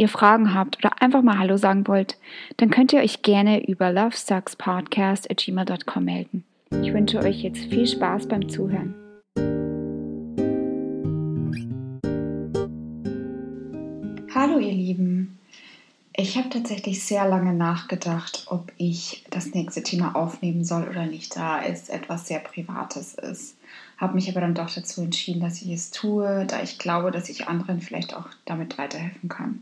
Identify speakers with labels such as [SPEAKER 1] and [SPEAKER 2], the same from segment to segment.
[SPEAKER 1] ihr Fragen habt oder einfach mal Hallo sagen wollt, dann könnt ihr euch gerne über lovesuckspodcast.gmail.com melden. Ich wünsche euch jetzt viel Spaß beim Zuhören. Hallo ihr Lieben. Ich habe tatsächlich sehr lange nachgedacht, ob ich das nächste Thema aufnehmen soll oder nicht, da es etwas sehr Privates ist. Habe mich aber dann doch dazu entschieden, dass ich es tue, da ich glaube, dass ich anderen vielleicht auch damit weiterhelfen kann.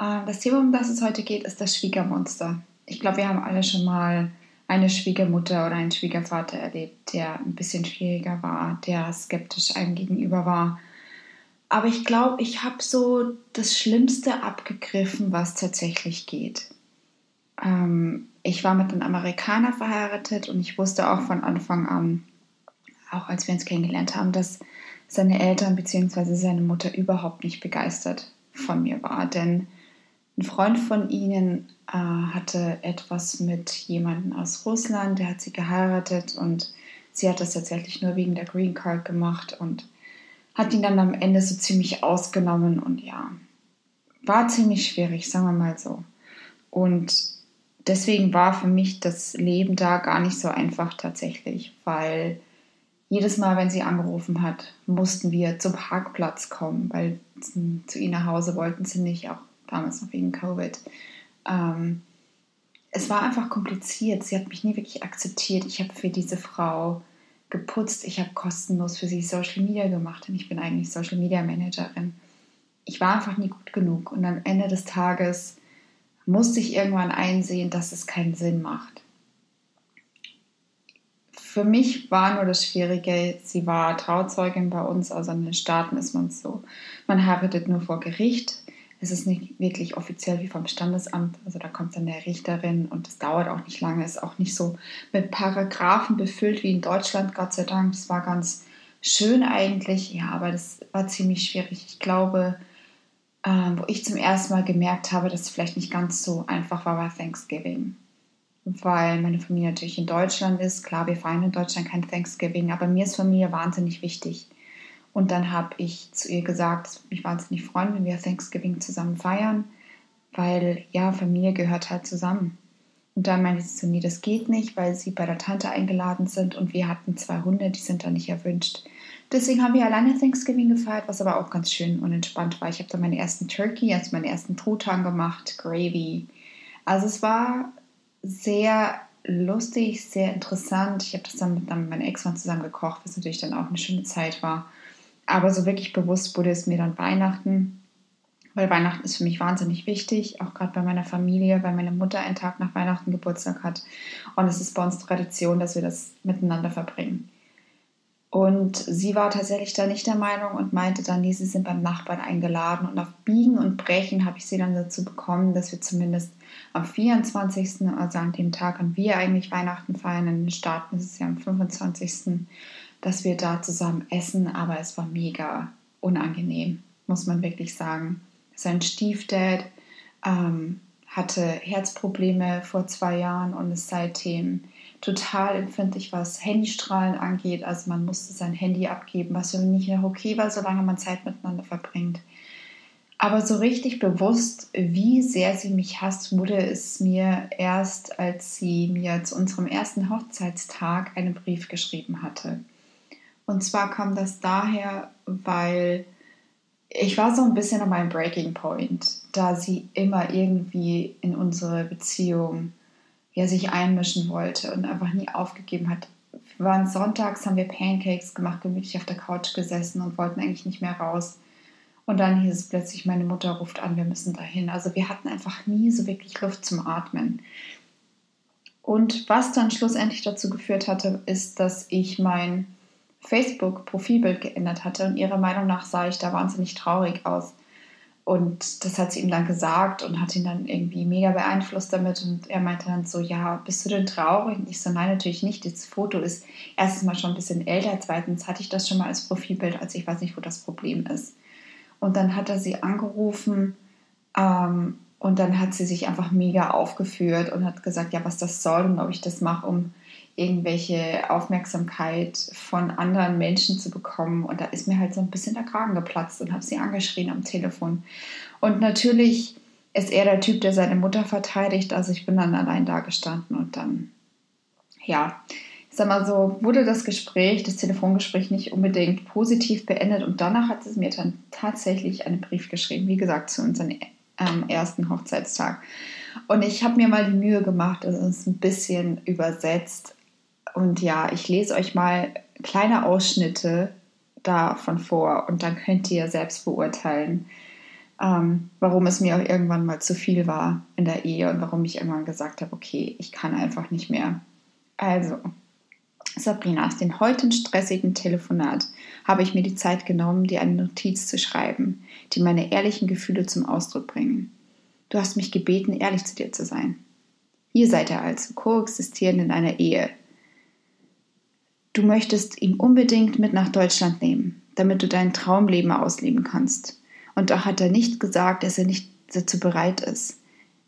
[SPEAKER 1] Ähm, das Thema, um das es heute geht, ist das Schwiegermonster. Ich glaube, wir haben alle schon mal eine Schwiegermutter oder einen Schwiegervater erlebt, der ein bisschen schwieriger war, der skeptisch einem gegenüber war. Aber ich glaube, ich habe so das Schlimmste abgegriffen, was tatsächlich geht. Ähm, ich war mit einem Amerikaner verheiratet und ich wusste auch von Anfang an, auch als wir uns kennengelernt haben, dass seine Eltern bzw. seine Mutter überhaupt nicht begeistert von mir war. Denn ein Freund von ihnen äh, hatte etwas mit jemandem aus Russland, der hat sie geheiratet und sie hat das tatsächlich nur wegen der Green Card gemacht und hat ihn dann am Ende so ziemlich ausgenommen und ja, war ziemlich schwierig, sagen wir mal so. Und deswegen war für mich das Leben da gar nicht so einfach tatsächlich, weil jedes Mal, wenn sie angerufen hat, mussten wir zum Parkplatz kommen, weil zu ihr nach Hause wollten sie nicht, auch damals noch wegen Covid. Ähm, es war einfach kompliziert. Sie hat mich nie wirklich akzeptiert. Ich habe für diese Frau geputzt. Ich habe kostenlos für sie Social Media gemacht und ich bin eigentlich Social Media Managerin. Ich war einfach nie gut genug und am Ende des Tages musste ich irgendwann einsehen, dass es keinen Sinn macht. Für mich war nur das Schwierige, sie war Trauzeugin bei uns, also in den Staaten ist man so, man heiratet nur vor Gericht es ist nicht wirklich offiziell wie vom Standesamt. Also da kommt dann der Richterin und es dauert auch nicht lange. Ist auch nicht so mit Paragraphen befüllt wie in Deutschland, Gott sei Dank. Das war ganz schön eigentlich. Ja, aber das war ziemlich schwierig. Ich glaube, äh, wo ich zum ersten Mal gemerkt habe, dass es vielleicht nicht ganz so einfach war, war Thanksgiving. Weil meine Familie natürlich in Deutschland ist. Klar, wir feiern in Deutschland kein Thanksgiving, aber mir ist Familie wahnsinnig wichtig. Und dann habe ich zu ihr gesagt, mich wahnsinnig freuen, wenn wir Thanksgiving zusammen feiern, weil ja, Familie gehört halt zusammen. Und dann meinte sie zu mir, das geht nicht, weil sie bei der Tante eingeladen sind und wir hatten zwei Hunde, die sind da nicht erwünscht. Deswegen haben wir alleine Thanksgiving gefeiert, was aber auch ganz schön und entspannt war. Ich habe dann meine ersten Turkey, also meine ersten Truthahn gemacht, Gravy. Also es war sehr lustig, sehr interessant. Ich habe das dann mit meinem Ex-Mann zusammen gekocht, was natürlich dann auch eine schöne Zeit war. Aber so wirklich bewusst wurde es mir dann Weihnachten, weil Weihnachten ist für mich wahnsinnig wichtig, auch gerade bei meiner Familie, weil meine Mutter einen Tag nach Weihnachten Geburtstag hat. Und es ist bei uns Tradition, dass wir das miteinander verbringen. Und sie war tatsächlich da nicht der Meinung und meinte dann, nee, sie sind beim Nachbarn eingeladen. Und auf Biegen und Brechen habe ich sie dann dazu bekommen, dass wir zumindest am 24., also an dem Tag, an wir eigentlich Weihnachten feiern, in den Staaten ist es ja am 25., dass wir da zusammen essen, aber es war mega unangenehm, muss man wirklich sagen. Sein Stiefdad ähm, hatte Herzprobleme vor zwei Jahren und ist seitdem total empfindlich, was Handystrahlen angeht. Also man musste sein Handy abgeben, was für mich nicht okay war, solange man Zeit miteinander verbringt. Aber so richtig bewusst, wie sehr sie mich hasst, wurde es mir erst, als sie mir zu unserem ersten Hochzeitstag einen Brief geschrieben hatte. Und zwar kam das daher, weil ich war so ein bisschen an meinem Breaking Point, da sie immer irgendwie in unsere Beziehung ja, sich einmischen wollte und einfach nie aufgegeben hat. Wir waren sonntags, haben wir Pancakes gemacht, gemütlich auf der Couch gesessen und wollten eigentlich nicht mehr raus. Und dann hieß es plötzlich, meine Mutter ruft an, wir müssen dahin. Also wir hatten einfach nie so wirklich Luft zum Atmen. Und was dann schlussendlich dazu geführt hatte, ist, dass ich mein Facebook-Profilbild geändert hatte und ihrer Meinung nach sah ich da wahnsinnig traurig aus. Und das hat sie ihm dann gesagt und hat ihn dann irgendwie mega beeinflusst damit. Und er meinte dann so, ja, bist du denn traurig? Und ich so, nein, natürlich nicht. Das Foto ist erstens mal schon ein bisschen älter. Zweitens hatte ich das schon mal als Profilbild, also ich weiß nicht, wo das Problem ist. Und dann hat er sie angerufen ähm, und dann hat sie sich einfach mega aufgeführt und hat gesagt, ja, was das soll und ob ich das mache, um irgendwelche Aufmerksamkeit von anderen Menschen zu bekommen. Und da ist mir halt so ein bisschen der Kragen geplatzt und habe sie angeschrien am Telefon. Und natürlich ist er der Typ, der seine Mutter verteidigt. Also ich bin dann allein da gestanden und dann, ja, ich sag mal so, wurde das Gespräch, das Telefongespräch nicht unbedingt positiv beendet. Und danach hat sie mir dann tatsächlich einen Brief geschrieben, wie gesagt, zu unserem ähm, ersten Hochzeitstag. Und ich habe mir mal die Mühe gemacht, also es ein bisschen übersetzt und ja, ich lese euch mal kleine Ausschnitte davon vor und dann könnt ihr selbst beurteilen, ähm, warum es mir auch irgendwann mal zu viel war in der Ehe und warum ich irgendwann gesagt habe, okay, ich kann einfach nicht mehr. Also, Sabrina, aus dem heutigen stressigen Telefonat habe ich mir die Zeit genommen, dir eine Notiz zu schreiben, die meine ehrlichen Gefühle zum Ausdruck bringen. Du hast mich gebeten, ehrlich zu dir zu sein. Ihr seid ja also koexistierend in einer Ehe, Du möchtest ihn unbedingt mit nach Deutschland nehmen, damit du dein Traumleben ausleben kannst. Und doch hat er nicht gesagt, dass er nicht dazu bereit ist.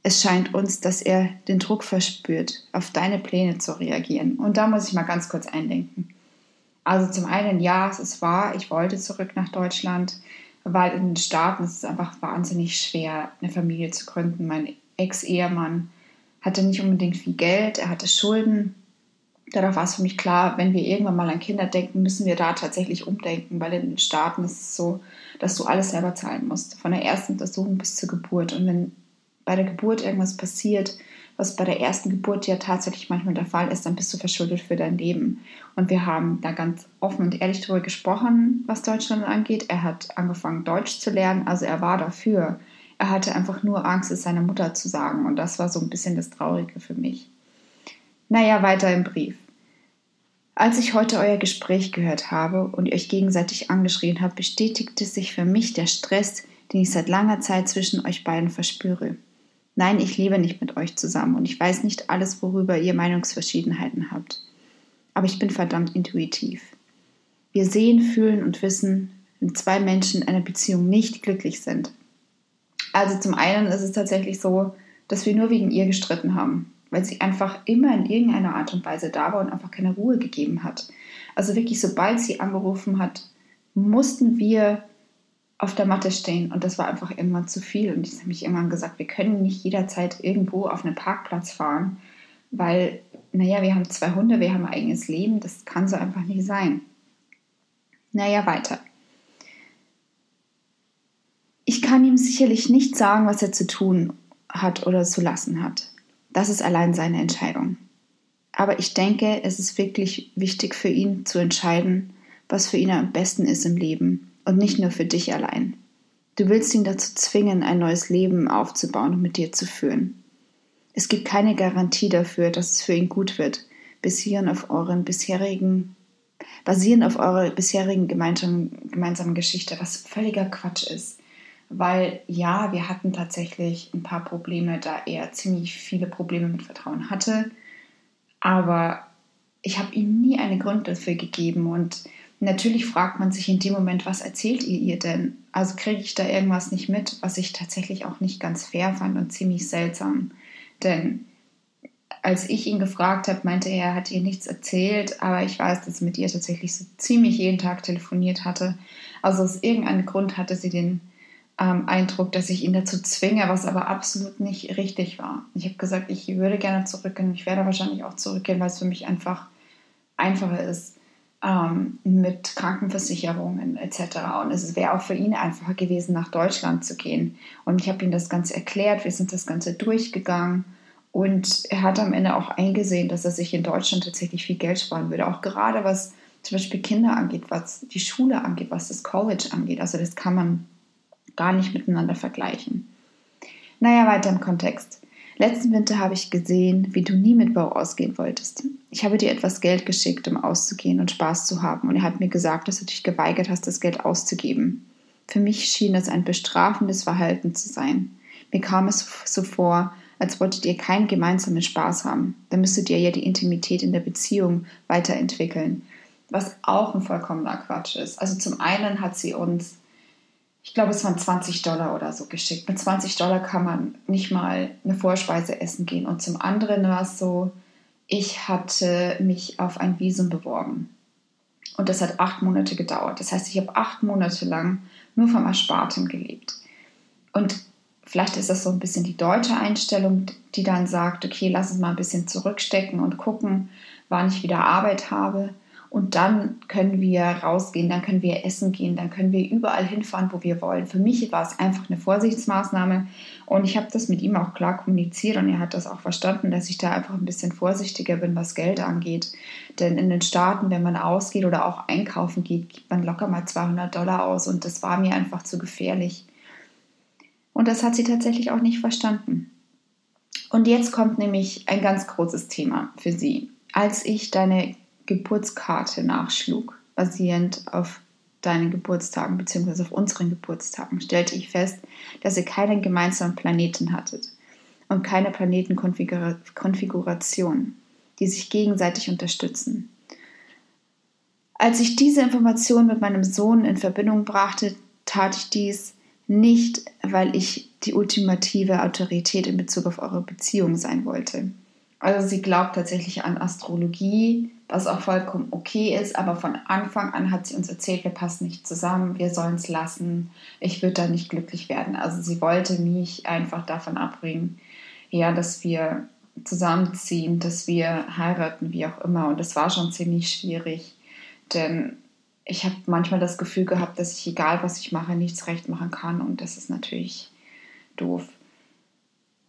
[SPEAKER 1] Es scheint uns, dass er den Druck verspürt, auf deine Pläne zu reagieren. Und da muss ich mal ganz kurz einlenken. Also zum einen, ja, es ist wahr, ich wollte zurück nach Deutschland, weil in den Staaten ist es einfach wahnsinnig schwer, eine Familie zu gründen. Mein Ex-Ehemann hatte nicht unbedingt viel Geld, er hatte Schulden Dadurch war es für mich klar, wenn wir irgendwann mal an Kinder denken, müssen wir da tatsächlich umdenken, weil in den Staaten ist es so, dass du alles selber zahlen musst, von der ersten Untersuchung bis zur Geburt. Und wenn bei der Geburt irgendwas passiert, was bei der ersten Geburt ja tatsächlich manchmal der Fall ist, dann bist du verschuldet für dein Leben. Und wir haben da ganz offen und ehrlich darüber gesprochen, was Deutschland angeht. Er hat angefangen, Deutsch zu lernen, also er war dafür. Er hatte einfach nur Angst, es seiner Mutter zu sagen. Und das war so ein bisschen das Traurige für mich. Naja, weiter im Brief. Als ich heute euer Gespräch gehört habe und ihr euch gegenseitig angeschrien habt, bestätigte sich für mich der Stress, den ich seit langer Zeit zwischen euch beiden verspüre. Nein, ich lebe nicht mit euch zusammen und ich weiß nicht alles, worüber ihr Meinungsverschiedenheiten habt. Aber ich bin verdammt intuitiv. Wir sehen, fühlen und wissen, wenn zwei Menschen in einer Beziehung nicht glücklich sind. Also zum einen ist es tatsächlich so, dass wir nur wegen ihr gestritten haben weil sie einfach immer in irgendeiner Art und Weise da war und einfach keine Ruhe gegeben hat. Also wirklich, sobald sie angerufen hat, mussten wir auf der Matte stehen und das war einfach irgendwann zu viel. Und ich habe mich irgendwann gesagt, wir können nicht jederzeit irgendwo auf einen Parkplatz fahren, weil, naja, wir haben zwei Hunde, wir haben ein eigenes Leben, das kann so einfach nicht sein. Naja, weiter. Ich kann ihm sicherlich nicht sagen, was er zu tun hat oder zu lassen hat. Das ist allein seine Entscheidung. Aber ich denke, es ist wirklich wichtig für ihn zu entscheiden, was für ihn am besten ist im Leben und nicht nur für dich allein. Du willst ihn dazu zwingen, ein neues Leben aufzubauen und mit dir zu führen. Es gibt keine Garantie dafür, dass es für ihn gut wird, basierend auf euren bisherigen, basierend auf eurer bisherigen gemeinsamen, gemeinsamen Geschichte, was völliger Quatsch ist weil ja, wir hatten tatsächlich ein paar Probleme, da er ziemlich viele Probleme mit Vertrauen hatte. Aber ich habe ihm nie einen Grund dafür gegeben und natürlich fragt man sich in dem Moment, was erzählt ihr ihr denn? Also kriege ich da irgendwas nicht mit, was ich tatsächlich auch nicht ganz fair fand und ziemlich seltsam. Denn als ich ihn gefragt habe, meinte er, er hat ihr nichts erzählt, aber ich weiß, dass er mit ihr tatsächlich so ziemlich jeden Tag telefoniert hatte. Also aus irgendeinem Grund hatte sie den ähm, Eindruck, dass ich ihn dazu zwinge, was aber absolut nicht richtig war. Ich habe gesagt, ich würde gerne zurückgehen. Ich werde wahrscheinlich auch zurückgehen, weil es für mich einfach einfacher ist ähm, mit Krankenversicherungen etc. Und es wäre auch für ihn einfacher gewesen, nach Deutschland zu gehen. Und ich habe ihm das Ganze erklärt. Wir sind das Ganze durchgegangen. Und er hat am Ende auch eingesehen, dass er sich in Deutschland tatsächlich viel Geld sparen würde. Auch gerade was zum Beispiel Kinder angeht, was die Schule angeht, was das College angeht. Also das kann man gar nicht miteinander vergleichen. Naja, weiter im Kontext. Letzten Winter habe ich gesehen, wie du nie mit Bau ausgehen wolltest. Ich habe dir etwas Geld geschickt, um auszugehen und Spaß zu haben, und er hat mir gesagt, dass du dich geweigert hast, das Geld auszugeben. Für mich schien es ein bestrafendes Verhalten zu sein. Mir kam es so vor, als wolltet ihr keinen gemeinsamen Spaß haben. Dann müsstet ihr ja die Intimität in der Beziehung weiterentwickeln. Was auch ein vollkommener Quatsch ist. Also zum einen hat sie uns, ich glaube, es waren 20 Dollar oder so geschickt. Mit 20 Dollar kann man nicht mal eine Vorspeise essen gehen. Und zum anderen war es so, ich hatte mich auf ein Visum beworben. Und das hat acht Monate gedauert. Das heißt, ich habe acht Monate lang nur vom Ersparten gelebt. Und vielleicht ist das so ein bisschen die deutsche Einstellung, die dann sagt, okay, lass uns mal ein bisschen zurückstecken und gucken, wann ich wieder Arbeit habe. Und dann können wir rausgehen, dann können wir essen gehen, dann können wir überall hinfahren, wo wir wollen. Für mich war es einfach eine Vorsichtsmaßnahme und ich habe das mit ihm auch klar kommuniziert und er hat das auch verstanden, dass ich da einfach ein bisschen vorsichtiger bin, was Geld angeht. Denn in den Staaten, wenn man ausgeht oder auch einkaufen geht, gibt man locker mal 200 Dollar aus und das war mir einfach zu gefährlich. Und das hat sie tatsächlich auch nicht verstanden. Und jetzt kommt nämlich ein ganz großes Thema für sie. Als ich deine Geburtskarte nachschlug, basierend auf deinen Geburtstagen bzw. auf unseren Geburtstagen, stellte ich fest, dass ihr keinen gemeinsamen Planeten hattet und keine Planetenkonfiguration, die sich gegenseitig unterstützen. Als ich diese Information mit meinem Sohn in Verbindung brachte, tat ich dies nicht, weil ich die ultimative Autorität in Bezug auf eure Beziehung sein wollte. Also sie glaubt tatsächlich an Astrologie, was auch vollkommen okay ist, aber von Anfang an hat sie uns erzählt, wir passen nicht zusammen, wir sollen es lassen, ich würde da nicht glücklich werden. Also sie wollte mich einfach davon abbringen, ja, dass wir zusammenziehen, dass wir heiraten, wie auch immer. Und das war schon ziemlich schwierig, denn ich habe manchmal das Gefühl gehabt, dass ich, egal was ich mache, nichts recht machen kann und das ist natürlich doof.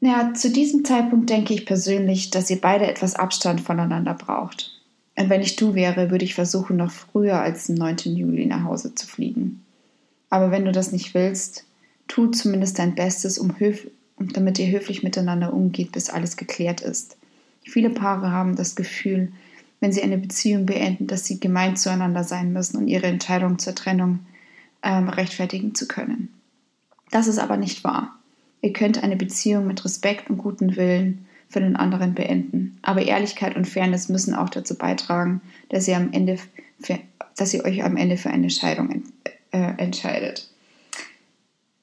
[SPEAKER 1] Ja, zu diesem Zeitpunkt denke ich persönlich, dass ihr beide etwas Abstand voneinander braucht. Und wenn ich du wäre, würde ich versuchen, noch früher als den 9. Juli nach Hause zu fliegen. Aber wenn du das nicht willst, tu zumindest dein Bestes, um damit ihr höflich miteinander umgeht, bis alles geklärt ist. Viele Paare haben das Gefühl, wenn sie eine Beziehung beenden, dass sie gemein zueinander sein müssen und ihre Entscheidung zur Trennung ähm, rechtfertigen zu können. Das ist aber nicht wahr. Ihr könnt eine Beziehung mit Respekt und gutem Willen für den anderen beenden. Aber Ehrlichkeit und Fairness müssen auch dazu beitragen, dass ihr, am Ende für, dass ihr euch am Ende für eine Scheidung äh, entscheidet.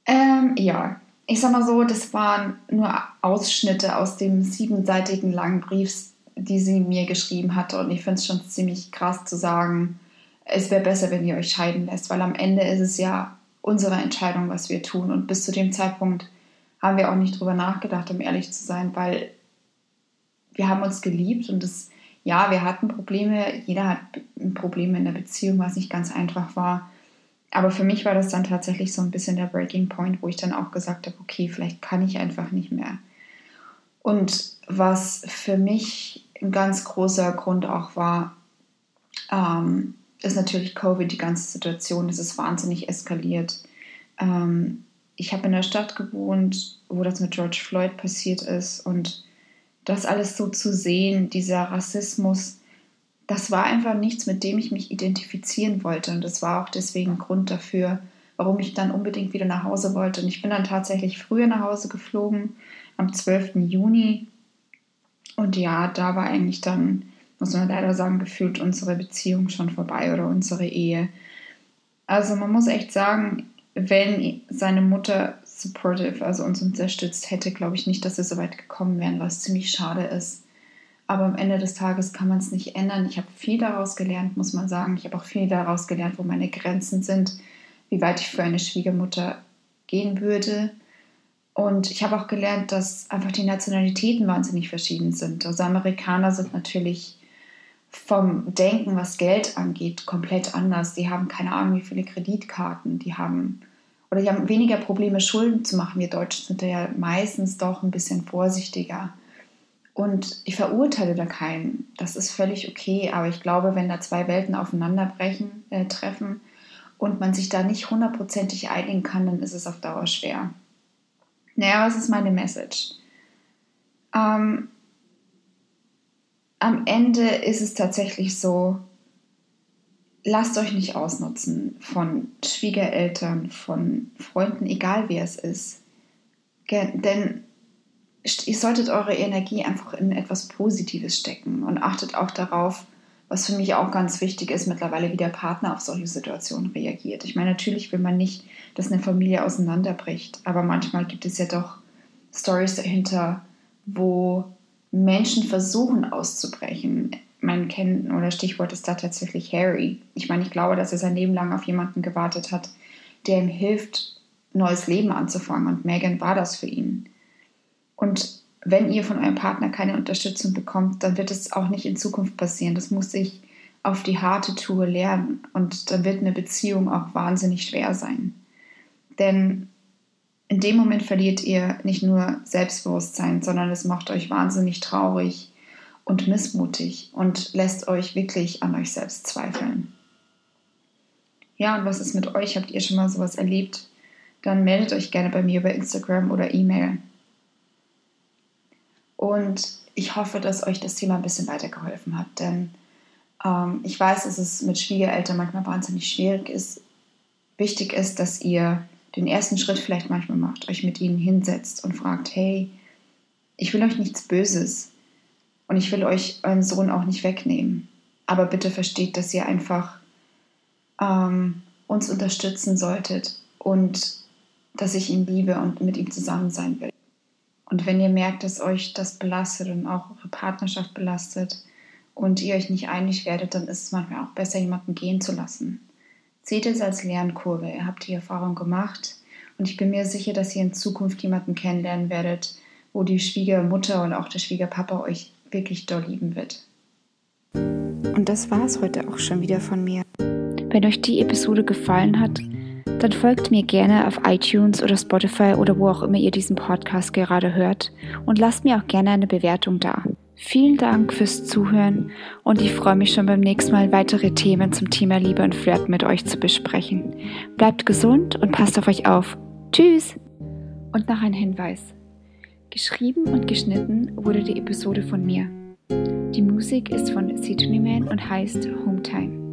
[SPEAKER 1] Ähm, ja, ich sag mal so, das waren nur Ausschnitte aus dem siebenseitigen langen Brief, die sie mir geschrieben hatte. Und ich finde es schon ziemlich krass zu sagen, es wäre besser, wenn ihr euch scheiden lässt, weil am Ende ist es ja unsere Entscheidung, was wir tun. Und bis zu dem Zeitpunkt haben wir auch nicht drüber nachgedacht, um ehrlich zu sein, weil wir haben uns geliebt und das, ja, wir hatten Probleme, jeder hat Probleme in der Beziehung, was nicht ganz einfach war. Aber für mich war das dann tatsächlich so ein bisschen der Breaking Point, wo ich dann auch gesagt habe, okay, vielleicht kann ich einfach nicht mehr. Und was für mich ein ganz großer Grund auch war, ähm, ist natürlich Covid, die ganze Situation. Es ist wahnsinnig eskaliert. Ähm, ich habe in der Stadt gewohnt, wo das mit George Floyd passiert ist und das alles so zu sehen, dieser Rassismus, das war einfach nichts, mit dem ich mich identifizieren wollte. Und das war auch deswegen Grund dafür, warum ich dann unbedingt wieder nach Hause wollte. Und ich bin dann tatsächlich früher nach Hause geflogen, am 12. Juni. Und ja, da war eigentlich dann, muss man leider sagen, gefühlt unsere Beziehung schon vorbei oder unsere Ehe. Also man muss echt sagen, wenn seine Mutter supportive, also uns unterstützt hätte, glaube ich nicht, dass wir so weit gekommen wären, was ziemlich schade ist. Aber am Ende des Tages kann man es nicht ändern. Ich habe viel daraus gelernt, muss man sagen. Ich habe auch viel daraus gelernt, wo meine Grenzen sind, wie weit ich für eine Schwiegermutter gehen würde. Und ich habe auch gelernt, dass einfach die Nationalitäten wahnsinnig verschieden sind. Also Amerikaner sind natürlich vom Denken, was Geld angeht, komplett anders. Die haben keine Ahnung, wie viele Kreditkarten, die haben oder die haben weniger Probleme, Schulden zu machen. Wir Deutschen sind da ja meistens doch ein bisschen vorsichtiger. Und ich verurteile da keinen. Das ist völlig okay. Aber ich glaube, wenn da zwei Welten aufeinanderbrechen, äh, treffen und man sich da nicht hundertprozentig einigen kann, dann ist es auf Dauer schwer. Naja, was ist meine Message? Ähm, am Ende ist es tatsächlich so, lasst euch nicht ausnutzen von Schwiegereltern, von Freunden, egal wer es ist. Denn ihr solltet eure Energie einfach in etwas Positives stecken und achtet auch darauf, was für mich auch ganz wichtig ist mittlerweile, wie der Partner auf solche Situationen reagiert. Ich meine, natürlich will man nicht, dass eine Familie auseinanderbricht, aber manchmal gibt es ja doch Stories dahinter, wo Menschen versuchen auszubrechen mein Kennen oder Stichwort ist da tatsächlich Harry. Ich meine, ich glaube, dass er sein Leben lang auf jemanden gewartet hat, der ihm hilft, neues Leben anzufangen. Und Megan war das für ihn. Und wenn ihr von eurem Partner keine Unterstützung bekommt, dann wird es auch nicht in Zukunft passieren. Das muss ich auf die harte Tour lernen. Und dann wird eine Beziehung auch wahnsinnig schwer sein. Denn in dem Moment verliert ihr nicht nur Selbstbewusstsein, sondern es macht euch wahnsinnig traurig und missmutig und lässt euch wirklich an euch selbst zweifeln. Ja, und was ist mit euch? Habt ihr schon mal sowas erlebt? Dann meldet euch gerne bei mir über Instagram oder E-Mail. Und ich hoffe, dass euch das Thema ein bisschen weitergeholfen hat, denn ähm, ich weiß, dass es mit Schwiegereltern manchmal wahnsinnig schwierig ist. Wichtig ist, dass ihr den ersten Schritt vielleicht manchmal macht, euch mit ihnen hinsetzt und fragt, hey, ich will euch nichts Böses. Und ich will euch euren Sohn auch nicht wegnehmen. Aber bitte versteht, dass ihr einfach ähm, uns unterstützen solltet und dass ich ihn liebe und mit ihm zusammen sein will. Und wenn ihr merkt, dass euch das belastet und auch eure Partnerschaft belastet und ihr euch nicht einig werdet, dann ist es manchmal auch besser, jemanden gehen zu lassen. Seht es als Lernkurve. Ihr habt die Erfahrung gemacht und ich bin mir sicher, dass ihr in Zukunft jemanden kennenlernen werdet, wo die Schwiegermutter und auch der Schwiegerpapa euch wirklich doll lieben wird.
[SPEAKER 2] Und das war es heute auch schon wieder von mir. Wenn euch die Episode gefallen hat, dann folgt mir gerne auf iTunes oder Spotify oder wo auch immer ihr diesen Podcast gerade hört und lasst mir auch gerne eine Bewertung da. Vielen Dank fürs Zuhören und ich freue mich schon beim nächsten Mal weitere Themen zum Thema Liebe und Flirt mit euch zu besprechen. Bleibt gesund und passt auf euch auf. Tschüss! Und noch ein Hinweis. Geschrieben und geschnitten wurde die Episode von mir. Die Musik ist von Sidney Man und heißt Hometime.